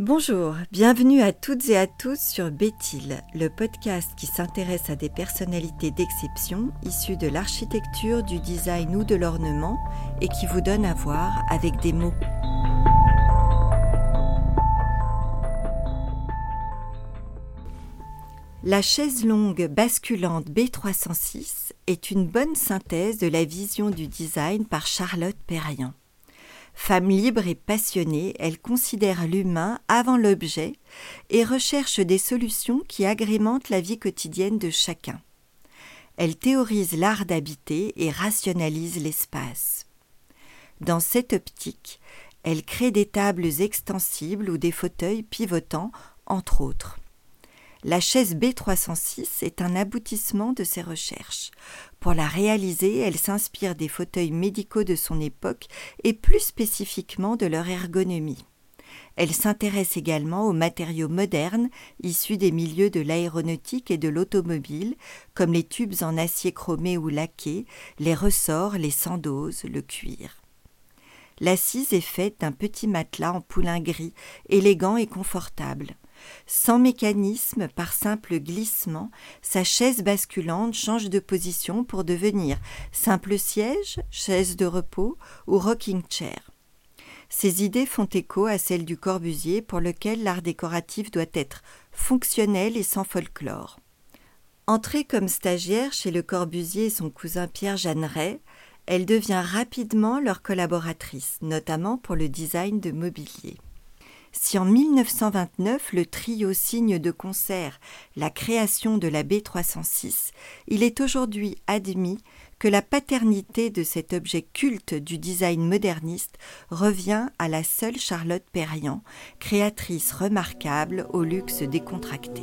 Bonjour, bienvenue à toutes et à tous sur Béthil, le podcast qui s'intéresse à des personnalités d'exception issues de l'architecture, du design ou de l'ornement et qui vous donne à voir avec des mots. La chaise longue basculante B306 est une bonne synthèse de la vision du design par Charlotte Perriand. Femme libre et passionnée, elle considère l'humain avant l'objet et recherche des solutions qui agrémentent la vie quotidienne de chacun. Elle théorise l'art d'habiter et rationalise l'espace. Dans cette optique, elle crée des tables extensibles ou des fauteuils pivotants, entre autres. La chaise B306 est un aboutissement de ses recherches. Pour la réaliser, elle s'inspire des fauteuils médicaux de son époque et plus spécifiquement de leur ergonomie. Elle s'intéresse également aux matériaux modernes issus des milieux de l'aéronautique et de l'automobile, comme les tubes en acier chromé ou laqué, les ressorts, les sandoses, le cuir. L'assise est faite d'un petit matelas en poulain gris, élégant et confortable. Sans mécanisme, par simple glissement, sa chaise basculante change de position pour devenir simple siège, chaise de repos ou rocking chair. Ces idées font écho à celles du Corbusier pour lequel l'art décoratif doit être fonctionnel et sans folklore. Entrée comme stagiaire chez le Corbusier et son cousin Pierre Jeanneret, elle devient rapidement leur collaboratrice, notamment pour le design de mobilier. Si en 1929 le trio signe de concert la création de la B306, il est aujourd'hui admis que la paternité de cet objet culte du design moderniste revient à la seule Charlotte Perriand, créatrice remarquable au luxe décontracté.